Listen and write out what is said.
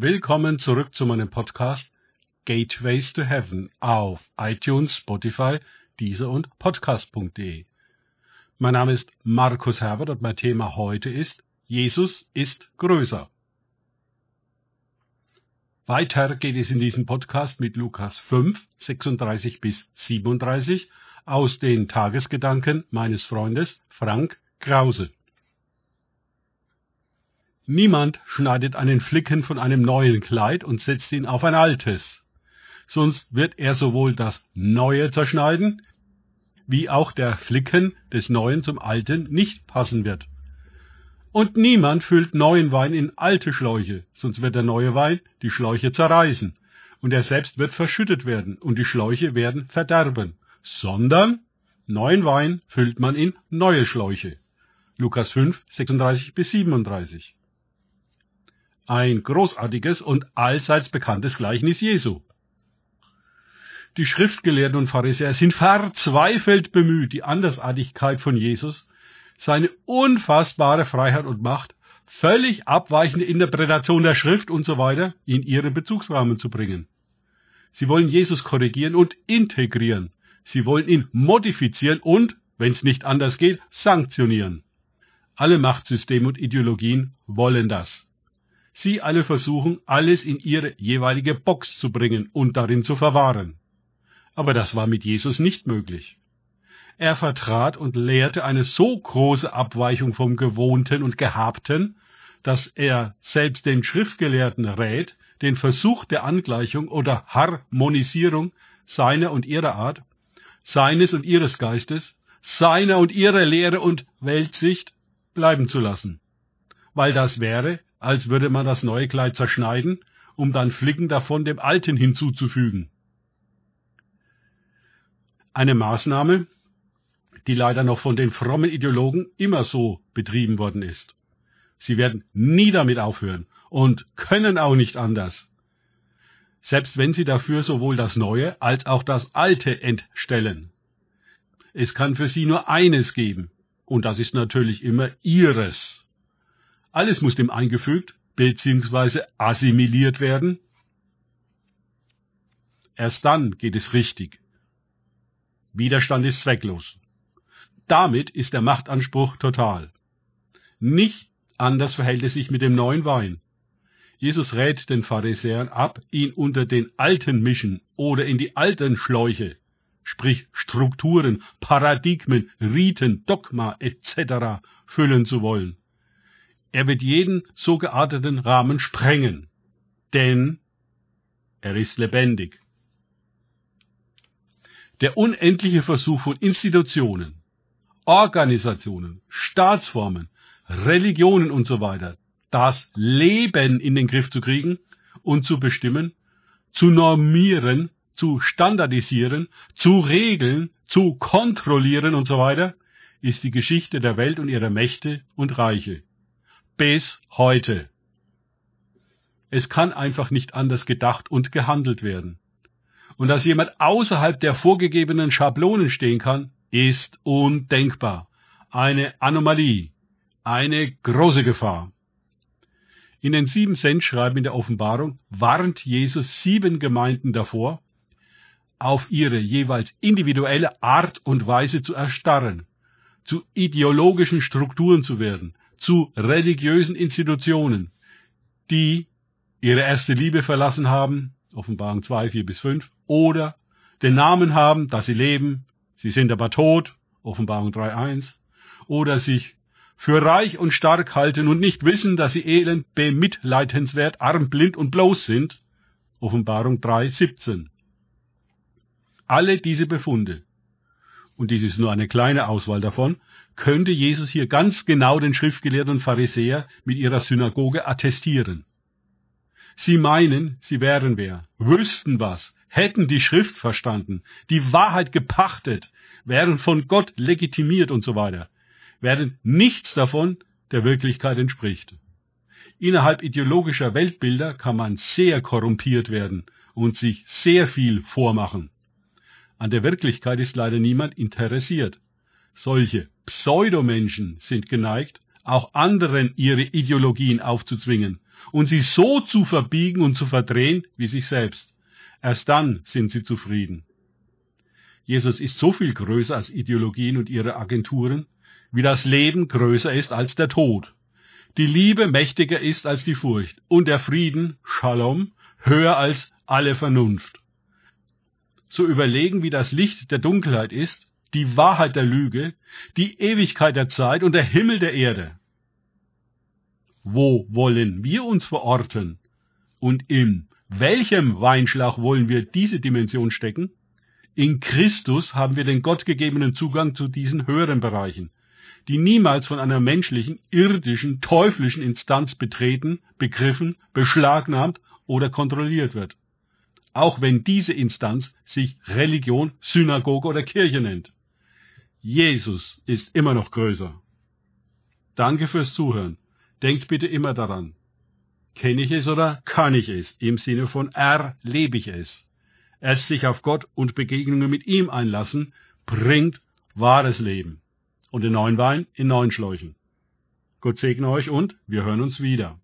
Willkommen zurück zu meinem Podcast Gateways to Heaven auf iTunes, Spotify, Deezer und Podcast.de. Mein Name ist Markus Herbert und mein Thema heute ist Jesus ist größer. Weiter geht es in diesem Podcast mit Lukas 5, 36 bis 37 aus den Tagesgedanken meines Freundes Frank Krause. Niemand schneidet einen Flicken von einem neuen Kleid und setzt ihn auf ein altes. Sonst wird er sowohl das Neue zerschneiden, wie auch der Flicken des Neuen zum Alten nicht passen wird. Und niemand füllt neuen Wein in alte Schläuche, sonst wird der neue Wein die Schläuche zerreißen, und er selbst wird verschüttet werden, und die Schläuche werden verderben, sondern neuen Wein füllt man in neue Schläuche. Lukas 5, 36 bis 37 ein großartiges und allseits bekanntes Gleichnis Jesu. Die Schriftgelehrten und Pharisäer sind verzweifelt bemüht, die Andersartigkeit von Jesus, seine unfassbare Freiheit und Macht, völlig abweichende Interpretation der Schrift und so weiter in ihren Bezugsrahmen zu bringen. Sie wollen Jesus korrigieren und integrieren. Sie wollen ihn modifizieren und, wenn es nicht anders geht, sanktionieren. Alle Machtsysteme und Ideologien wollen das. Sie alle versuchen, alles in ihre jeweilige Box zu bringen und darin zu verwahren. Aber das war mit Jesus nicht möglich. Er vertrat und lehrte eine so große Abweichung vom Gewohnten und Gehabten, dass er selbst den Schriftgelehrten rät, den Versuch der Angleichung oder Harmonisierung seiner und ihrer Art, seines und ihres Geistes, seiner und ihrer Lehre und Weltsicht bleiben zu lassen, weil das wäre, als würde man das neue Kleid zerschneiden, um dann Flicken davon dem alten hinzuzufügen. Eine Maßnahme, die leider noch von den frommen Ideologen immer so betrieben worden ist. Sie werden nie damit aufhören und können auch nicht anders. Selbst wenn sie dafür sowohl das Neue als auch das Alte entstellen. Es kann für sie nur eines geben, und das ist natürlich immer ihres. Alles muss dem eingefügt bzw. assimiliert werden. Erst dann geht es richtig. Widerstand ist zwecklos. Damit ist der Machtanspruch total. Nicht anders verhält es sich mit dem neuen Wein. Jesus rät den Pharisäern ab, ihn unter den alten Mischen oder in die alten Schläuche, sprich Strukturen, Paradigmen, Riten, Dogma etc. füllen zu wollen. Er wird jeden so gearteten Rahmen sprengen, denn er ist lebendig. Der unendliche Versuch von Institutionen, Organisationen, Staatsformen, Religionen und so weiter, das Leben in den Griff zu kriegen und zu bestimmen, zu normieren, zu standardisieren, zu regeln, zu kontrollieren und so weiter, ist die Geschichte der Welt und ihrer Mächte und Reiche bis heute. Es kann einfach nicht anders gedacht und gehandelt werden. Und dass jemand außerhalb der vorgegebenen Schablonen stehen kann, ist undenkbar. Eine Anomalie. Eine große Gefahr. In den sieben Sendschreiben in der Offenbarung warnt Jesus sieben Gemeinden davor, auf ihre jeweils individuelle Art und Weise zu erstarren, zu ideologischen Strukturen zu werden, zu religiösen Institutionen, die ihre erste Liebe verlassen haben, Offenbarung 2, 4 bis 5, oder den Namen haben, dass sie leben, sie sind aber tot, Offenbarung 3, 1, oder sich für reich und stark halten und nicht wissen, dass sie elend, bemitleidenswert, arm, blind und bloß sind, Offenbarung 3, 17. Alle diese Befunde, und dies ist nur eine kleine Auswahl davon, könnte Jesus hier ganz genau den Schriftgelehrten und Pharisäer mit ihrer Synagoge attestieren. Sie meinen, sie wären wer, wüssten was, hätten die Schrift verstanden, die Wahrheit gepachtet, wären von Gott legitimiert und so weiter, während nichts davon der Wirklichkeit entspricht. Innerhalb ideologischer Weltbilder kann man sehr korrumpiert werden und sich sehr viel vormachen. An der Wirklichkeit ist leider niemand interessiert. Solche Pseudomenschen sind geneigt, auch anderen ihre Ideologien aufzuzwingen und sie so zu verbiegen und zu verdrehen wie sich selbst. Erst dann sind sie zufrieden. Jesus ist so viel größer als Ideologien und ihre Agenturen, wie das Leben größer ist als der Tod. Die Liebe mächtiger ist als die Furcht und der Frieden, Shalom, höher als alle Vernunft. Zu überlegen, wie das Licht der Dunkelheit ist, die Wahrheit der Lüge, die Ewigkeit der Zeit und der Himmel der Erde. Wo wollen wir uns verorten? Und in welchem Weinschlag wollen wir diese Dimension stecken? In Christus haben wir den gottgegebenen Zugang zu diesen höheren Bereichen, die niemals von einer menschlichen, irdischen, teuflischen Instanz betreten, begriffen, beschlagnahmt oder kontrolliert wird. Auch wenn diese Instanz sich Religion, Synagoge oder Kirche nennt. Jesus ist immer noch größer. Danke fürs Zuhören. Denkt bitte immer daran. Kenne ich es oder kann ich es? Im Sinne von erlebe ich es. Erst sich auf Gott und Begegnungen mit ihm einlassen, bringt wahres Leben. Und den neuen Wein in neuen Schläuchen. Gott segne euch und wir hören uns wieder.